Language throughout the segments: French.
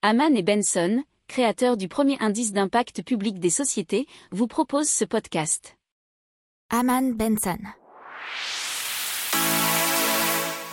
Haman et Benson, créateurs du premier indice d'impact public des sociétés, vous proposent ce podcast. Haman Benson.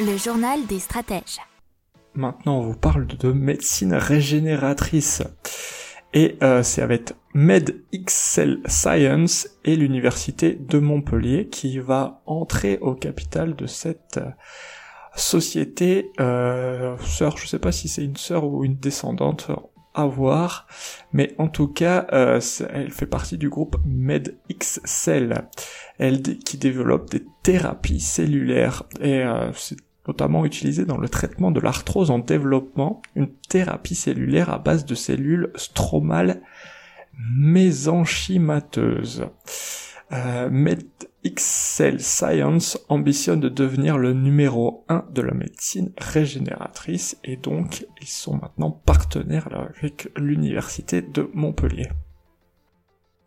Le journal des stratèges. Maintenant, on vous parle de médecine régénératrice. Et euh, c'est avec MedXL Science et l'université de Montpellier qui va entrer au capital de cette euh, société euh, sœur. Je sais pas si c'est une sœur ou une descendante à voir, mais en tout cas, euh, elle fait partie du groupe MedXL, elle qui développe des thérapies cellulaires et c'est notamment utilisé dans le traitement de l'arthrose en développement, une thérapie cellulaire à base de cellules stromales mésenchymateuses. Euh, MedXL Science ambitionne de devenir le numéro 1 de la médecine régénératrice et donc ils sont maintenant partenaires avec l'université de Montpellier.